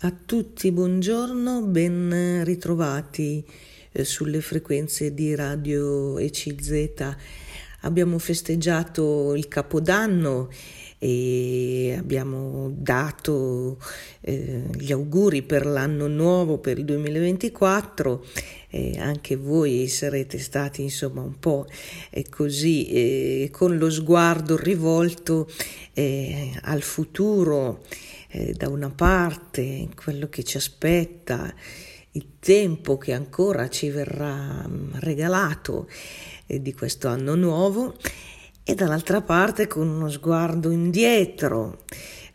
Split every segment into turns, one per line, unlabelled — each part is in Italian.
A tutti buongiorno, ben ritrovati eh, sulle frequenze di Radio ECZ. Abbiamo festeggiato il Capodanno e abbiamo dato eh, gli auguri per l'anno nuovo, per il 2024. Eh, anche voi sarete stati insomma un po' eh, così eh, con lo sguardo rivolto eh, al futuro eh, da una parte quello che ci aspetta, il tempo che ancora ci verrà mm, regalato eh, di questo anno nuovo e dall'altra parte con uno sguardo indietro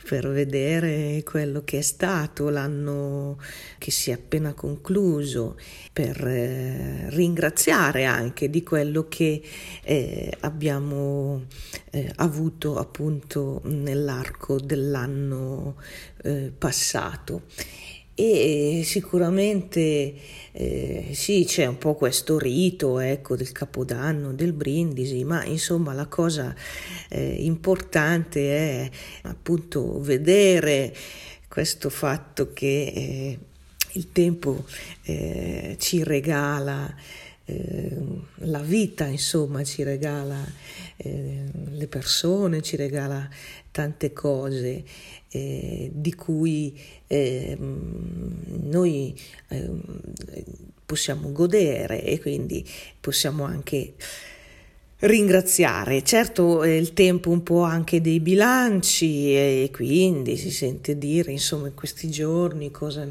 per vedere quello che è stato l'anno che si è appena concluso, per eh, ringraziare anche di quello che eh, abbiamo eh, avuto appunto nell'arco dell'anno eh, passato e sicuramente eh, sì, c'è un po' questo rito ecco, del capodanno, del brindisi, ma insomma la cosa eh, importante è appunto vedere questo fatto che eh, il tempo eh, ci regala eh, la vita, insomma, ci regala eh, le persone, ci regala tante cose eh, di cui ehm, noi ehm, possiamo godere e quindi possiamo anche ringraziare. Certo è il tempo un po' anche dei bilanci e quindi si sente dire insomma in questi giorni cosa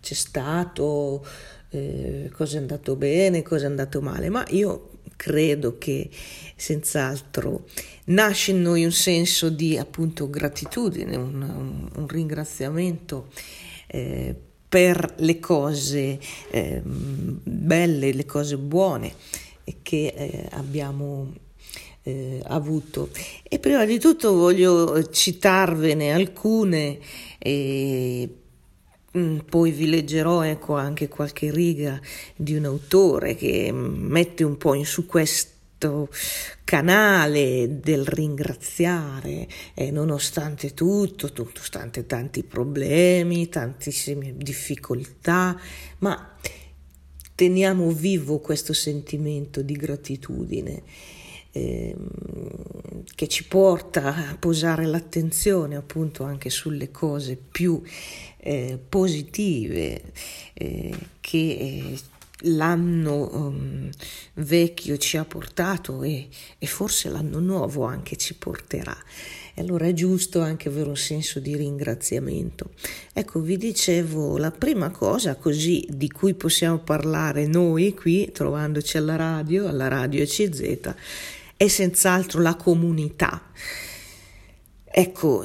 c'è stato, eh, cosa è andato bene, cosa è andato male, ma io credo che senz'altro nasce in noi un senso di appunto gratitudine, un, un, un ringraziamento eh, per le cose eh, belle, le cose buone che eh, abbiamo eh, avuto. E prima di tutto voglio citarvene alcune. Eh, poi vi leggerò ecco, anche qualche riga di un autore che mette un po' in su questo canale del ringraziare e nonostante tutto, nonostante tanti problemi, tantissime difficoltà, ma teniamo vivo questo sentimento di gratitudine che ci porta a posare l'attenzione appunto anche sulle cose più eh, positive eh, che eh, l'anno um, vecchio ci ha portato e, e, forse l'anno nuovo anche ci porterà. E allora è giusto anche avere un senso di ringraziamento. Ecco, vi dicevo, la prima cosa così di cui possiamo parlare noi qui, trovandoci alla radio, alla radio ECZ, è senz'altro la comunità. Ecco,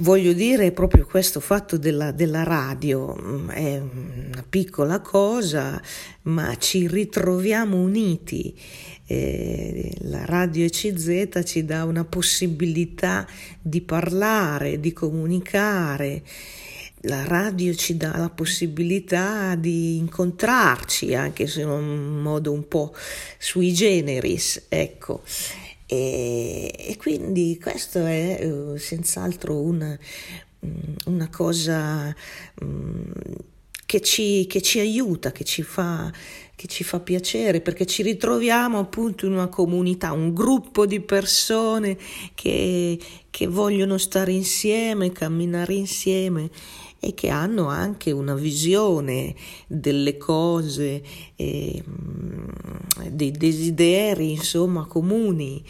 voglio dire proprio questo fatto della, della, radio, mm, è una piccola cosa, ma ci ritroviamo uniti. Eh, la radio ECZ ci dà una possibilità di parlare, di comunicare. La radio ci dà la possibilità di incontrarci, anche se in un modo un po' sui generis, ecco. E, e quindi questo è uh, senz'altro una, mm, una cosa um, che, ci, che ci aiuta, che ci fa che ci fa piacere perché ci ritroviamo appunto in una comunità, un gruppo di persone che, che vogliono stare insieme, camminare insieme e che hanno anche una visione delle cose, eh, dei desideri insomma comuni.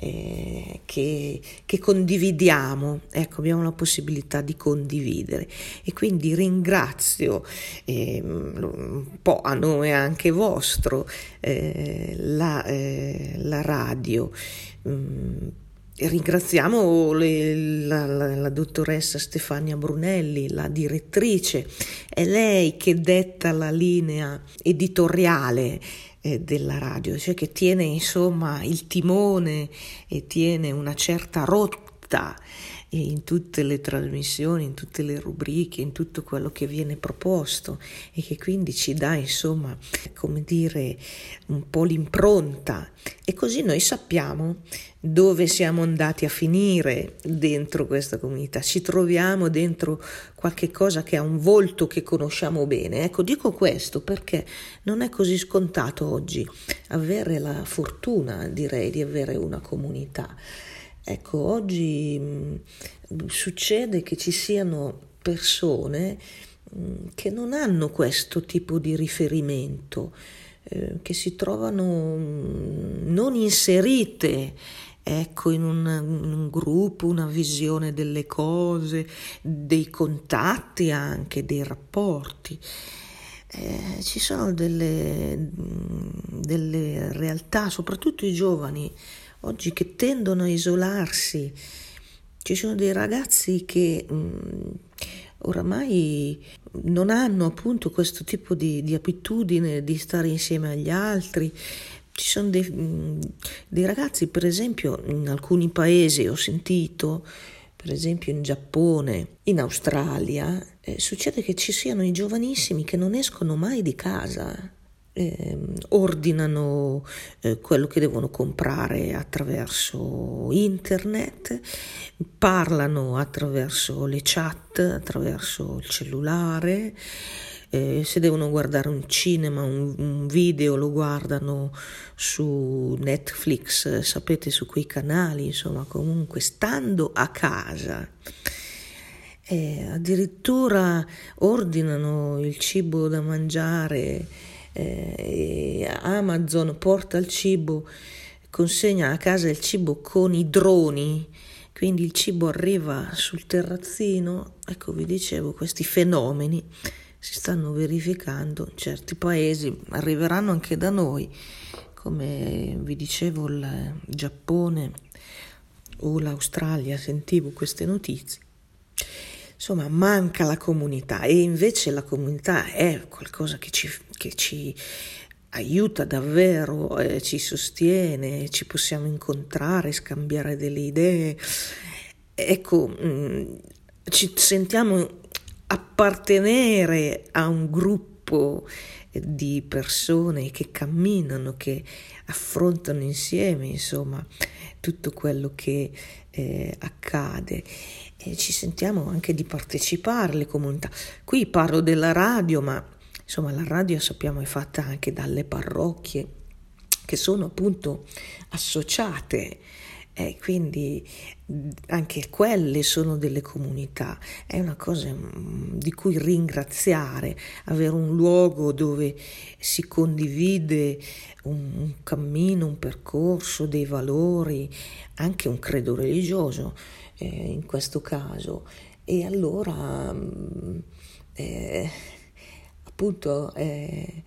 Eh, che, che, condividiamo, ecco, abbiamo la possibilità di condividere e quindi ringrazio eh, un po' a nome anche vostro eh, la, eh, la, radio. Mm, Ringraziamo le, la, la, la, dottoressa Stefania Brunelli, la direttrice, è lei che detta la linea editoriale eh, della radio, cioè che tiene insomma il timone e tiene una certa rotta in tutte le trasmissioni, in tutte le rubriche, in tutto quello che viene proposto e che quindi ci dà insomma, come dire, un po' l'impronta e così noi sappiamo dove siamo andati a finire dentro questa comunità, ci troviamo dentro qualche cosa che ha un volto che conosciamo bene. Ecco, dico questo perché non è così scontato oggi avere la fortuna, direi, di avere una comunità. Ecco, oggi mh, mm, succede che ci siano persone mh, mm, che non hanno questo tipo di riferimento, eh, che si trovano mh, mm, non inserite ecco, in un, in un, gruppo, una visione delle cose, dei contatti anche, dei rapporti. Eh, ci sono delle, delle realtà, soprattutto i giovani, oggi che tendono a isolarsi. Ci sono dei ragazzi che mh, mm, oramai non hanno appunto questo tipo di, di abitudine di stare insieme agli altri, ci sono dei, mm, dei, ragazzi, per esempio, in alcuni paesi ho sentito, per esempio in Giappone, in Australia, eh, succede che ci siano i giovanissimi che non escono mai di casa, eh, ordinano eh, quello che devono comprare attraverso internet, parlano attraverso le chat, attraverso il cellulare eh, se devono guardare un cinema, un, un, video, lo guardano su Netflix, sapete, su quei canali, insomma, comunque stando a casa. Eh, addirittura ordinano il cibo da mangiare, eh, Amazon porta il cibo, consegna a casa il cibo con i droni. Quindi il cibo arriva sul terrazzino, ecco vi dicevo questi fenomeni si stanno verificando in certi paesi, arriveranno anche da noi, come vi dicevo il Giappone o l'Australia, sentivo queste notizie. Insomma, manca la comunità e invece la comunità è qualcosa che ci, che ci aiuta davvero, eh, ci sostiene, ci possiamo incontrare, scambiare delle idee. Ecco, mh, mm, ci sentiamo appartenere a un gruppo di persone che camminano, che affrontano insieme, insomma, tutto quello che eh, accade. E ci sentiamo anche di partecipare alle comunità. Qui parlo della radio, ma insomma la radio sappiamo è fatta anche dalle parrocchie che sono appunto associate e quindi anche quelle sono delle comunità, è una cosa di cui ringraziare, avere un luogo dove si condivide un, un cammino, un percorso, dei valori, anche un credo religioso eh, in questo caso. E allora eh, appunto eh,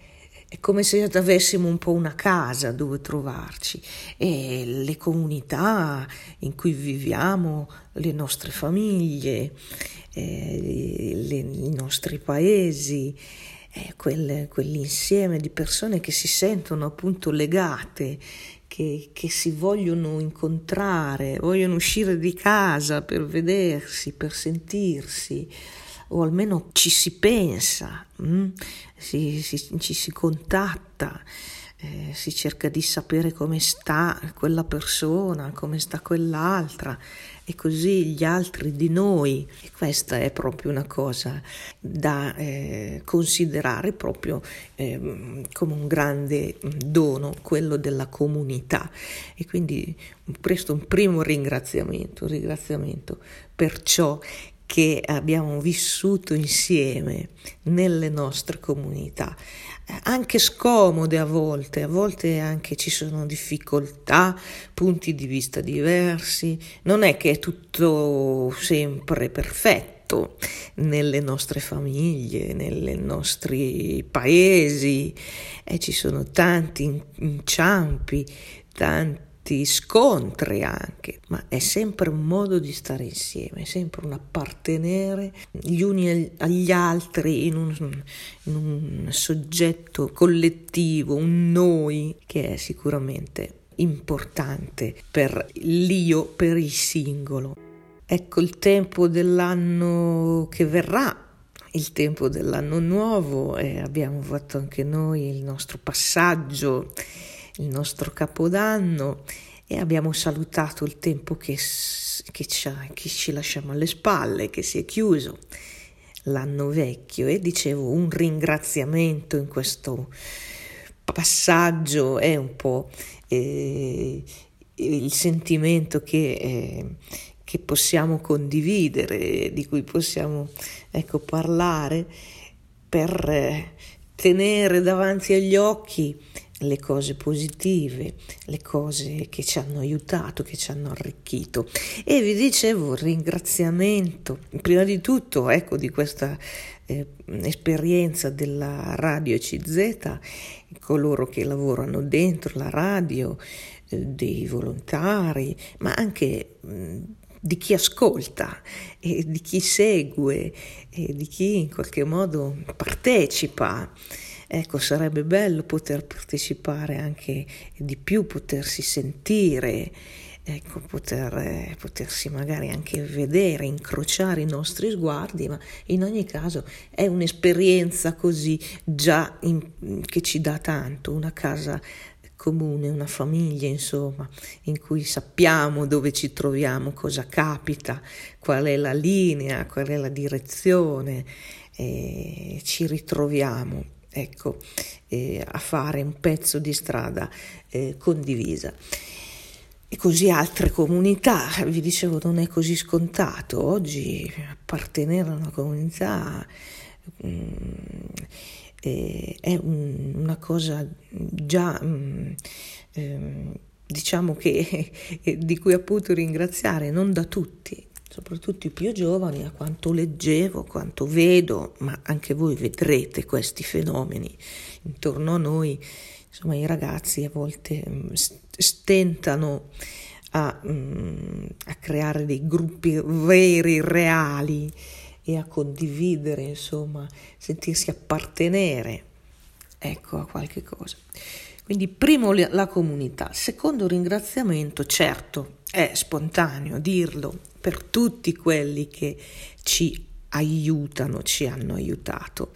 è come se avessimo un po' una casa dove trovarci. E le comunità in cui viviamo, le nostre famiglie, eh, le, i nostri paesi, eh, quel, quell'insieme di persone che si sentono appunto legate, che, che, si vogliono incontrare, vogliono uscire di casa per vedersi, per sentirsi o almeno ci si pensa, mm? si, si, ci si contatta, eh, si cerca di sapere come sta quella persona, come sta quell'altra e così gli altri di noi. E questa è proprio una cosa da eh, considerare proprio eh, come un grande dono, quello della comunità. E quindi presto un primo ringraziamento, un ringraziamento per ciò che abbiamo vissuto insieme nelle nostre comunità, anche scomode a volte, a volte anche ci sono difficoltà, punti di vista diversi, non è che è tutto sempre perfetto nelle nostre famiglie, nei nostri paesi, e ci sono tanti inciampi, tanti tanti scontri anche, ma è sempre un modo di stare insieme, è sempre un appartenere gli uni agli altri in un, in un soggetto collettivo, un noi che è sicuramente importante per l'io, per il singolo. ecco il tempo dell'anno che verrà, il tempo dell'anno nuovo e abbiamo fatto anche noi il nostro passaggio, il nostro capodanno e abbiamo salutato il tempo che, che, ci, che ci lasciamo alle spalle, che si è chiuso l'anno vecchio e dicevo un ringraziamento in questo passaggio è un po' eh, il sentimento che, eh, che, possiamo condividere, di cui possiamo ecco, parlare per eh, tenere davanti agli occhi le cose positive, le cose che ci hanno aiutato, che ci hanno arricchito. E vi dicevo ringraziamento, prima di tutto, ecco, di questa eh, esperienza della radio CZ, coloro che lavorano dentro la radio, eh, dei volontari, ma anche mh, di chi ascolta e di chi segue e di chi in qualche modo partecipa. Ecco, sarebbe bello poter partecipare anche di più, potersi sentire, ecco, poter, potersi magari anche vedere, incrociare i nostri sguardi, ma in ogni caso è un'esperienza così già in, che ci dà tanto, una casa comune, una famiglia, insomma, in cui sappiamo dove ci troviamo, cosa capita, qual è la linea, qual è la direzione, e ci ritroviamo ecco, eh, a fare un pezzo di strada eh, condivisa. E così altre comunità, vi dicevo, non è così scontato. Oggi appartenere a una comunità mh, mm, eh, è un, una cosa già, mh, mm, ehm, diciamo che di cui appunto ringraziare, non da tutti, soprattutto i più giovani, a quanto leggevo, quanto vedo, ma anche voi vedrete questi fenomeni intorno a noi, insomma i ragazzi a volte mm, stentano a, mm, a creare dei gruppi veri, reali e a condividere, insomma, sentirsi appartenere, ecco, a qualche cosa. Quindi primo la comunità, secondo ringraziamento, certo, è spontaneo dirlo per tutti quelli che ci aiutano, ci hanno aiutato.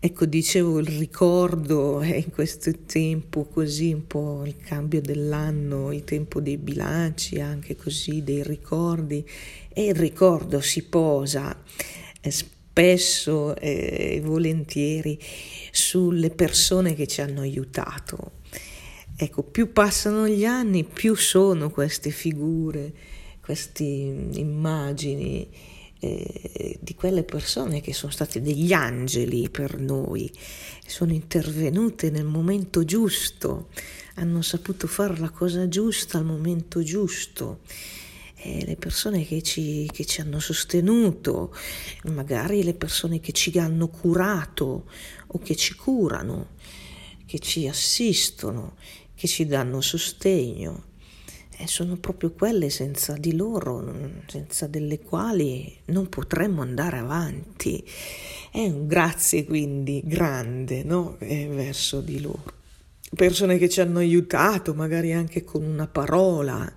Ecco, dicevo il ricordo è in questo tempo così un po' il cambio dell'anno, il tempo dei bilanci, anche così dei ricordi e il ricordo si posa eh, spesso e eh, volentieri sulle persone che ci hanno aiutato Ecco, più passano gli anni, più sono queste figure, queste immagini eh, di quelle persone che sono state degli angeli per noi, sono intervenute nel momento giusto, hanno saputo fare la cosa giusta al momento giusto. Eh, le persone che ci, che ci hanno sostenuto, magari le persone che ci hanno curato o che ci curano, che ci assistono che ci danno sostegno. Sono proprio quelle senza di loro, senza delle quali non potremmo andare avanti. È un grazie quindi grande no? verso di loro. Persone che ci hanno aiutato, magari anche con una parola.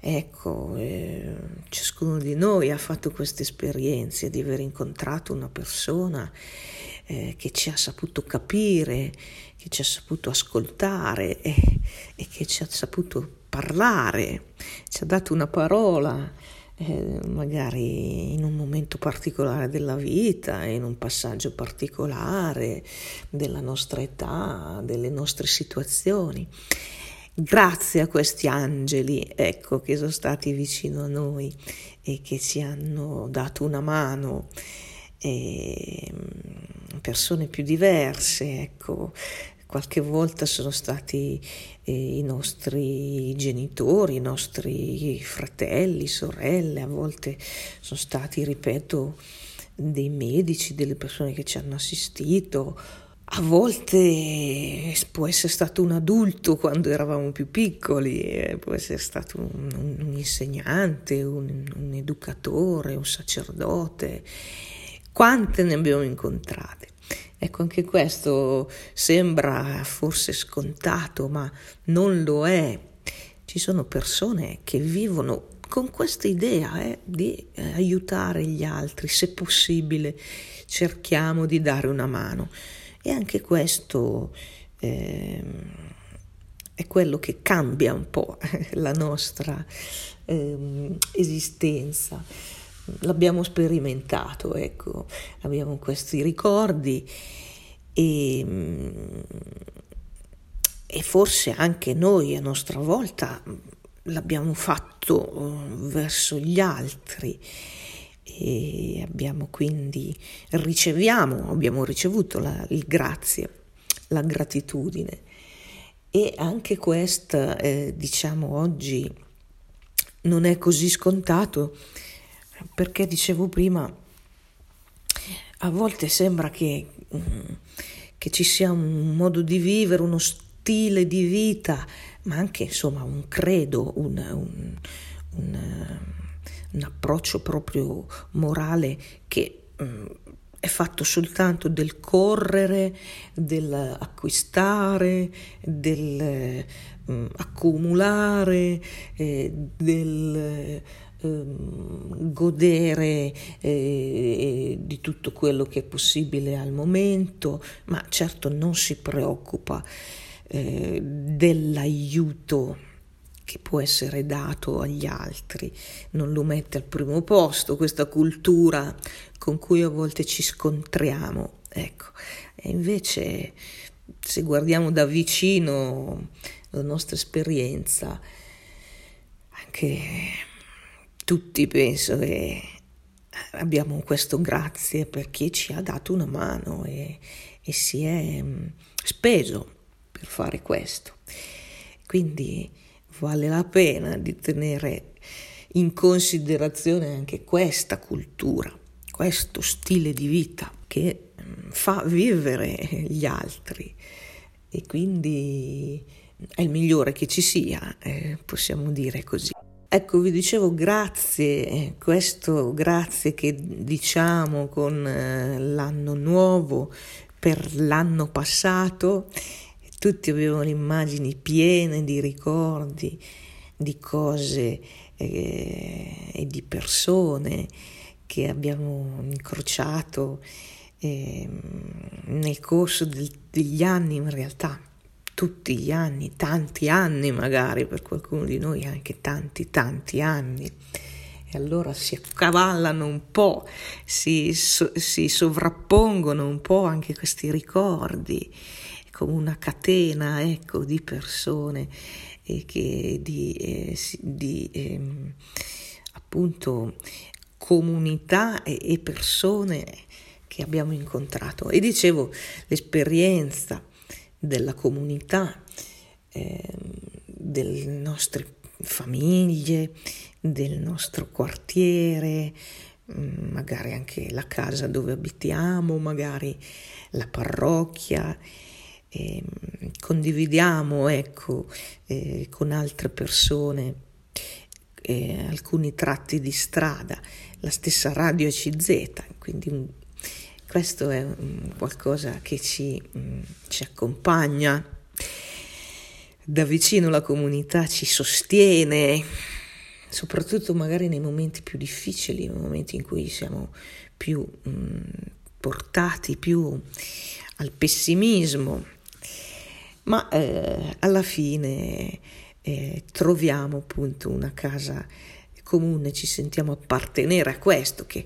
Ecco, eh, ciascuno di noi ha fatto queste esperienze di aver incontrato una persona eh, che ci ha saputo capire, che ci ha saputo ascoltare e, e che ci ha saputo parlare, ci ha dato una parola, eh, magari in un momento particolare della vita, in un passaggio particolare della nostra età, delle nostre situazioni. Grazie a questi angeli, ecco, che sono stati vicino a noi e che ci hanno dato una mano e mm, persone più diverse, ecco, qualche volta sono stati eh, i nostri genitori, i nostri fratelli, sorelle, a volte sono stati, ripeto, dei medici, delle persone che ci hanno assistito. A volte può essere stato un adulto quando eravamo più piccoli, eh, può essere stato un, un, un insegnante, un, un educatore, un sacerdote quante ne abbiamo incontrate. Ecco, anche questo sembra forse scontato, ma non lo è. Ci sono persone che vivono con questa idea eh, di eh, aiutare gli altri, se possibile cerchiamo di dare una mano. E anche questo eh, è quello che cambia un po' la nostra ehm, esistenza. L'abbiamo sperimentato, ecco, abbiamo questi ricordi e, e forse anche noi a nostra volta l'abbiamo fatto eh, verso gli altri. E abbiamo quindi riceviamo, abbiamo ricevuto la, il grazie, la gratitudine. E anche questa eh, diciamo oggi non è così scontato perché dicevo prima a volte sembra che, mm, che ci sia un modo di vivere, uno stile di vita ma anche insomma un credo, un, un, un, un approccio proprio morale che um, è fatto soltanto del correre, dell'acquistare, del um, accumulare, eh, del um, godere eh, di tutto quello che è possibile al momento, ma certo non si preoccupa eh, dell'aiuto che può essere dato agli altri, non lo mette al primo posto questa cultura con cui a volte ci scontriamo. Ecco, e invece se guardiamo da vicino la nostra esperienza, anche tutti penso che abbiamo questo grazie per chi ci ha dato una mano e, e si è mm, speso per fare questo. Quindi vale la pena di tenere in considerazione anche questa cultura, questo stile di vita che mm, fa vivere gli altri e quindi è il migliore che ci sia, eh, possiamo dire così. Ecco, vi dicevo grazie, questo grazie che diciamo con eh, l'anno nuovo per l'anno passato tutti avevano immagini piene di ricordi, di cose eh, e di persone che abbiamo incrociato eh, nel corso del, degli anni, in realtà tutti gli anni, tanti anni magari, per qualcuno di noi anche tanti, tanti anni. E allora si accavallano un po', si, so, si sovrappongono un po' anche questi ricordi come una catena ecco, di persone e che, di, eh, di eh, appunto comunità e, e persone che abbiamo incontrato. E dicevo, l'esperienza della comunità, eh, delle nostre famiglie, del nostro quartiere, mm, magari anche la casa dove abitiamo, magari la parrocchia eh, condividiamo ecco, eh, con altre persone eh, alcuni tratti di strada, la stessa radio CZ, quindi un, questo è qualcosa che ci, um, ci accompagna. Da vicino la comunità, ci sostiene, soprattutto magari nei momenti più difficili, nei momenti in cui siamo più um, portati più al pessimismo. Ma eh, alla fine eh, troviamo appunto una casa comune, ci sentiamo appartenere a questo, che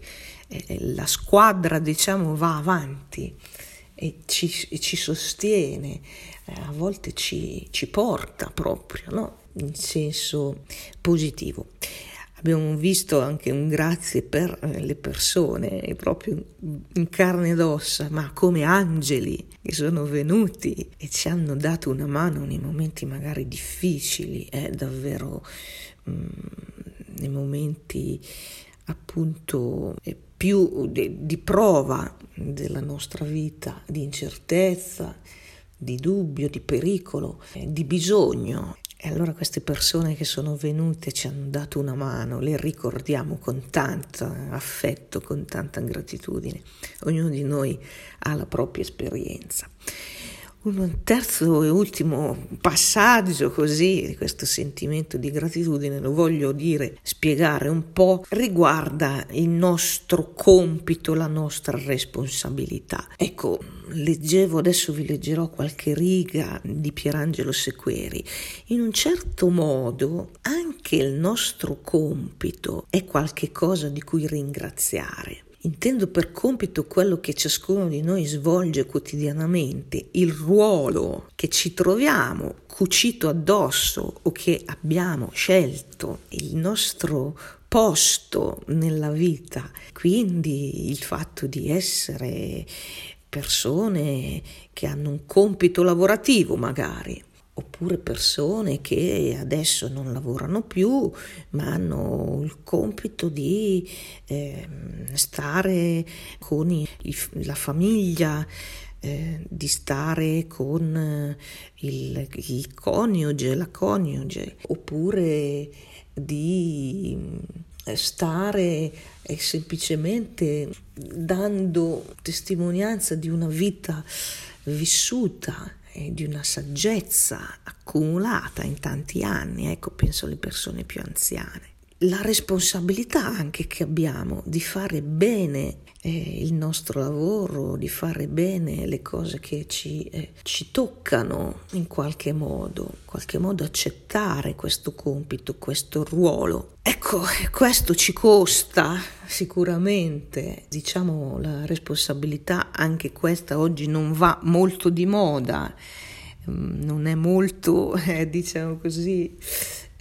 la squadra diciamo va avanti e ci, e ci sostiene, eh, a volte ci, ci porta proprio, no? in senso positivo. Abbiamo visto anche un grazie per eh, le persone, proprio in carne ed ossa, ma come angeli che sono venuti e ci hanno dato una mano nei momenti magari difficili, eh, davvero mh, mm, nei momenti appunto eh, più di, di prova della nostra vita, di incertezza, di dubbio, di pericolo, eh, di bisogno. E allora queste persone che sono venute ci hanno dato una mano, le ricordiamo con tanto affetto, con tanta gratitudine. Ognuno di noi ha la propria esperienza. Un terzo e ultimo passaggio così di questo sentimento di gratitudine, lo voglio dire, spiegare un po', riguarda il nostro compito, la nostra responsabilità. Ecco, leggevo, adesso vi leggerò qualche riga di Pierangelo Sequeri. In un certo modo anche il nostro compito è qualche cosa di cui ringraziare. Intendo per compito quello che ciascuno di noi svolge quotidianamente, il ruolo che ci troviamo cucito addosso o che abbiamo scelto, il nostro posto nella vita. Quindi il fatto di essere persone che hanno un compito lavorativo magari, oppure persone che adesso non lavorano più ma hanno il compito di eh, stare con i, la famiglia, eh, di stare con eh, il, il coniuge, la coniuge, oppure di eh, stare e semplicemente dando testimonianza di una vita vissuta e di una saggezza accumulata in tanti anni, ecco penso alle persone più anziane. La responsabilità anche che abbiamo di fare bene eh, il nostro lavoro, di fare bene le cose che ci, eh, ci toccano in qualche modo, in qualche modo accettare questo compito, questo ruolo. Ecco, questo ci costa sicuramente, diciamo la responsabilità, anche questa oggi non va molto di moda, mm, non è molto, eh, diciamo così,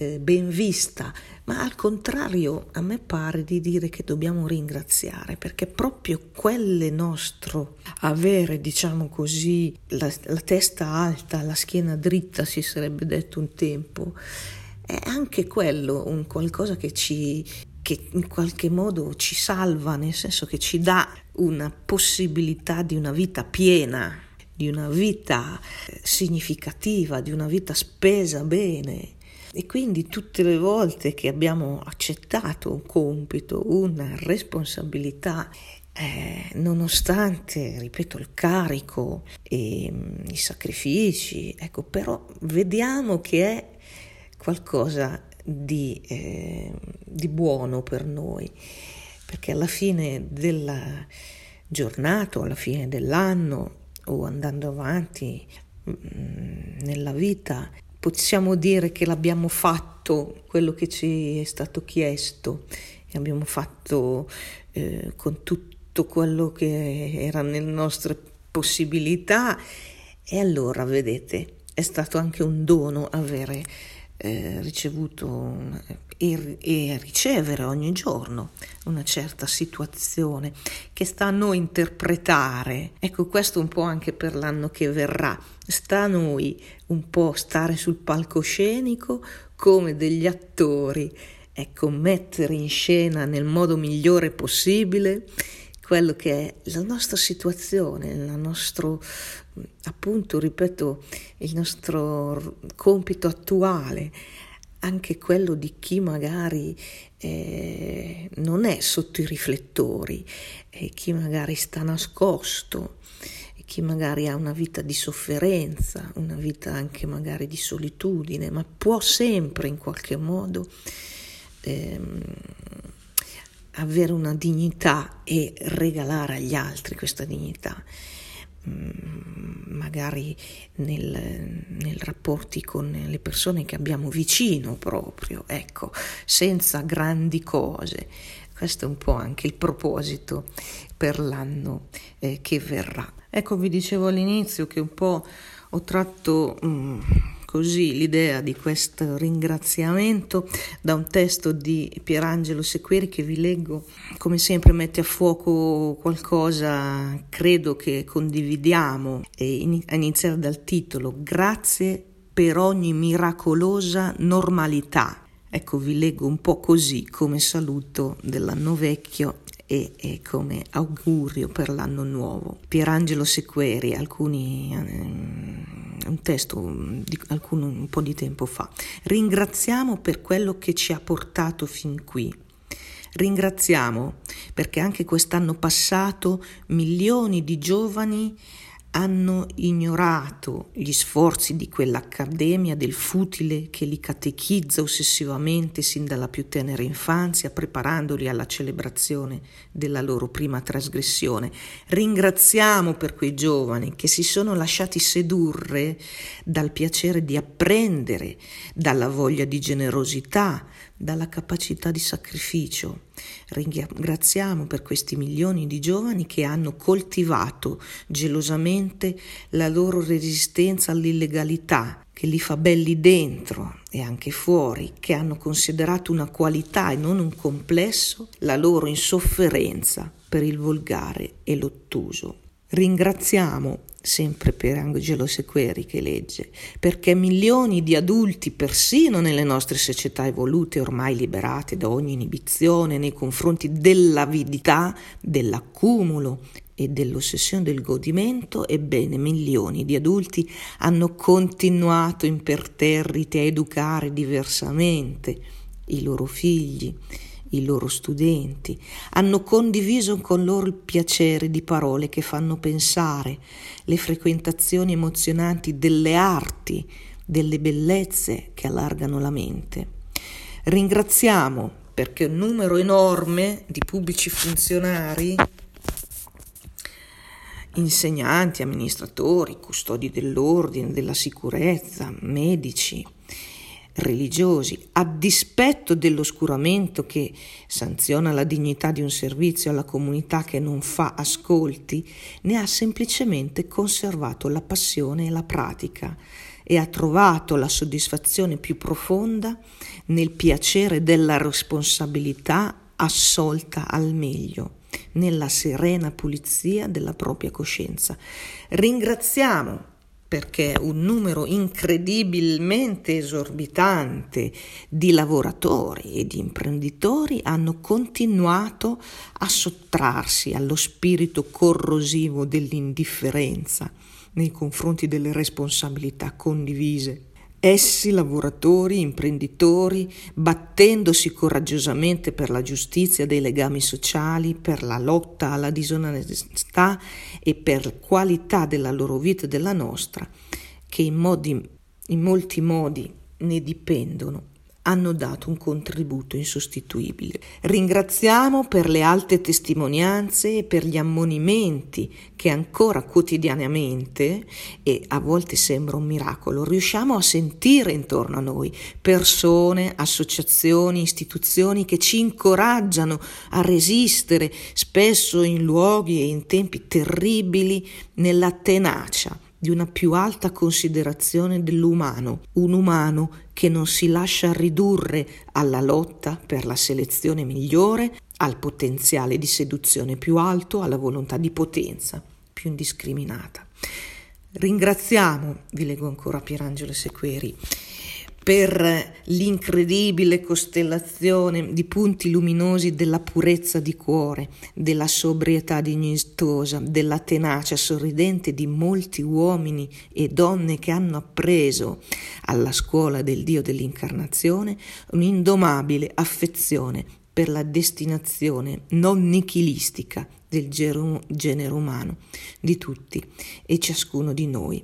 eh, ben vista, ma al contrario a me pare di dire che dobbiamo ringraziare perché proprio quelle nostro avere, diciamo così, la, la testa alta, la schiena dritta, si sarebbe detto un tempo, è anche quello un qualcosa che ci che in qualche modo ci salva, nel senso che ci dà una possibilità di una vita piena, di una vita eh, significativa, di una vita spesa bene. E quindi tutte le volte che abbiamo accettato un compito, una responsabilità, eh, nonostante, ripeto, il carico e mm, i sacrifici, ecco, però vediamo che è qualcosa di, eh, di buono per noi, perché alla fine della giornata alla fine dell'anno o andando avanti mh, mm, nella vita possiamo dire che l'abbiamo fatto quello che ci è stato chiesto e abbiamo fatto eh, con tutto quello che era nelle nostre possibilità. E allora vedete è stato anche un dono avere eh, ricevuto e, e ricevere ogni giorno una certa situazione che sta a noi interpretare. Ecco, questo un po' anche per l'anno che verrà. Sta a noi un po' stare sul palcoscenico come degli attori, ecco, mettere in scena nel modo migliore possibile quello che è la nostra situazione, il nostro, appunto, ripeto, il nostro compito attuale, anche quello di chi magari eh, non è sotto i riflettori, eh, chi magari sta nascosto, chi magari ha una vita di sofferenza, una vita anche magari di solitudine, ma può sempre in qualche modo ehm, avere una dignità e regalare agli altri questa dignità, magari nel, nel, rapporti con le persone che abbiamo vicino proprio, ecco, senza grandi cose. Questo è un po' anche il proposito per l'anno eh, che verrà. Ecco, vi dicevo all'inizio che un po' ho tratto... Mm, così l'idea di questo ringraziamento da un testo di Pierangelo Sequeri che vi leggo, come sempre mette a fuoco qualcosa, credo che condividiamo, e a iniziare dal titolo Grazie per ogni miracolosa normalità. Ecco, vi leggo un po' così come saluto dell'anno vecchio e, e, come augurio per l'anno nuovo. Pierangelo Sequeri, alcuni, eh, un testo di alcun, un po' di tempo fa. Ringraziamo per quello che ci ha portato fin qui. Ringraziamo perché anche quest'anno passato milioni di giovani hanno ignorato gli sforzi di quell'accademia del futile che li catechizza ossessivamente sin dalla più tenera infanzia, preparandoli alla celebrazione della loro prima trasgressione. Ringraziamo per quei giovani che si sono lasciati sedurre dal piacere di apprendere, dalla voglia di generosità, dalla capacità di sacrificio. Ringraziamo per questi milioni di giovani che hanno coltivato gelosamente la loro resistenza all'illegalità, che li fa belli dentro e anche fuori, che hanno considerato una qualità e non un complesso la loro insofferenza per il volgare e l'ottuso. Ringraziamo sempre per Angelo Sequeri che legge, perché milioni di adulti, persino nelle nostre società evolute, ormai liberate da ogni inibizione nei confronti dell'avidità, dell'accumulo e dell'ossessione del godimento, ebbene milioni di adulti hanno continuato imperterriti a educare diversamente i loro figli i loro studenti, hanno condiviso con loro il piacere di parole che fanno pensare, le frequentazioni emozionanti delle arti, delle bellezze che allargano la mente. Ringraziamo perché un numero enorme di pubblici funzionari, insegnanti, amministratori, custodi dell'ordine, della sicurezza, medici, religiosi, a dispetto dell'oscuramento che sanziona la dignità di un servizio alla comunità che non fa ascolti, ne ha semplicemente conservato la passione e la pratica e ha trovato la soddisfazione più profonda nel piacere della responsabilità assolta al meglio nella serena pulizia della propria coscienza. Ringraziamo perché un numero incredibilmente esorbitante di lavoratori e di imprenditori hanno continuato a sottrarsi allo spirito corrosivo dell'indifferenza nei confronti delle responsabilità condivise Essi, lavoratori, imprenditori, battendosi coraggiosamente per la giustizia dei legami sociali, per la lotta alla disonestà e per qualità della loro vita e della nostra, che in, modi, in molti modi ne dipendono hanno dato un contributo insostituibile. Ringraziamo per le alte testimonianze e per gli ammonimenti che ancora quotidianamente, e a volte sembra un miracolo, riusciamo a sentire intorno a noi persone, associazioni, istituzioni che ci incoraggiano a resistere, spesso in luoghi e in tempi terribili, nella tenacia di una più alta considerazione dell'umano, un umano che non si lascia ridurre alla lotta per la selezione migliore, al potenziale di seduzione più alto, alla volontà di potenza più indiscriminata. Ringraziamo, vi leggo ancora Pierangelo Sequeri, per l'incredibile costellazione di punti luminosi della purezza di cuore, della sobrietà dignitosa, della tenacia sorridente di molti uomini e donne che hanno appreso alla scuola del Dio dell'incarnazione un'indomabile affezione per la destinazione non nichilistica del genere umano, di tutti e ciascuno di noi.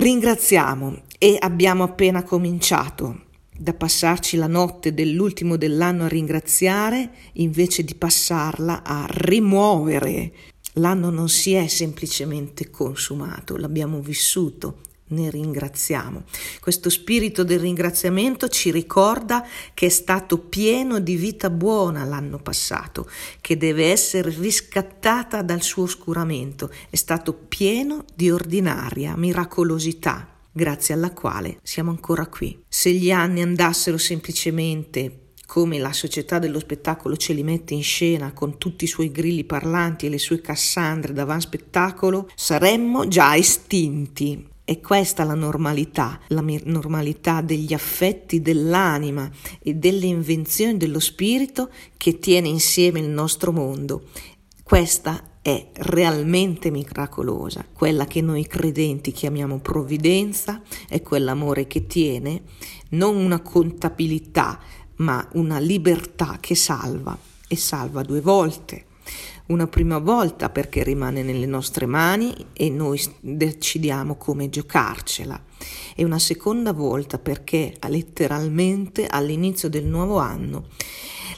Ringraziamo e abbiamo appena cominciato da passarci la notte dell'ultimo dell'anno a ringraziare invece di passarla a rimuovere. L'anno non si è semplicemente consumato, l'abbiamo vissuto ne ringraziamo. Questo spirito del ringraziamento ci ricorda che è stato pieno di vita buona l'anno passato, che deve essere riscattata dal suo oscuramento, è stato pieno di ordinaria miracolosità grazie alla quale siamo ancora qui. Se gli anni andassero semplicemente come la società dello spettacolo ce li mette in scena con tutti i suoi grilli parlanti e le sue Cassandre davanti spettacolo, saremmo già estinti. È questa la normalità, la normalità degli affetti dell'anima e delle invenzioni dello spirito che tiene insieme il nostro mondo. Questa è realmente miracolosa, quella che noi credenti chiamiamo provvidenza, è quell'amore che tiene non una contabilità, ma una libertà che salva e salva due volte Una prima volta perché rimane nelle nostre mani e noi decidiamo come giocarcela. E una seconda volta perché letteralmente all'inizio del nuovo anno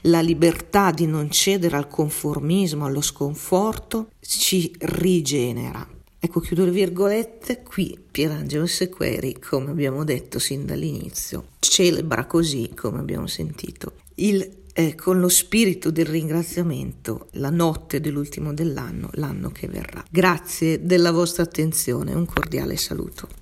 la libertà di non cedere al conformismo, allo sconforto, ci rigenera. Ecco, chiudo le virgolette, qui Pierangelo Sequeri, come abbiamo detto sin dall'inizio, celebra così, come abbiamo sentito, il eh, con lo spirito del ringraziamento la notte dell'ultimo dell'anno, l'anno che verrà. Grazie della vostra attenzione, un cordiale saluto.